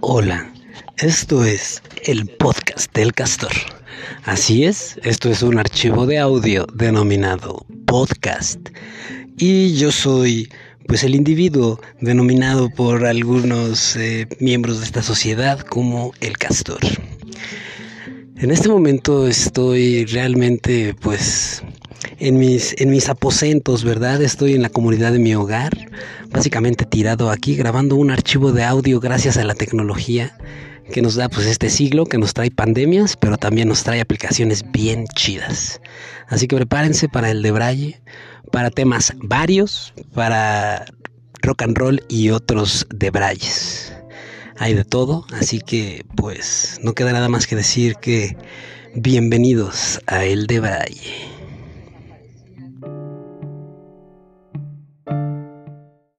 Hola, esto es el podcast del castor. Así es, esto es un archivo de audio denominado podcast. Y yo soy pues el individuo denominado por algunos eh, miembros de esta sociedad como el castor. En este momento estoy realmente pues en mis, en mis aposentos, ¿verdad? Estoy en la comunidad de mi hogar, básicamente tirado aquí, grabando un archivo de audio gracias a la tecnología que nos da pues este siglo, que nos trae pandemias, pero también nos trae aplicaciones bien chidas. Así que prepárense para el de Braille, para temas varios, para rock and roll y otros de Brayes. Hay de todo, así que pues no queda nada más que decir que bienvenidos a el de Braille.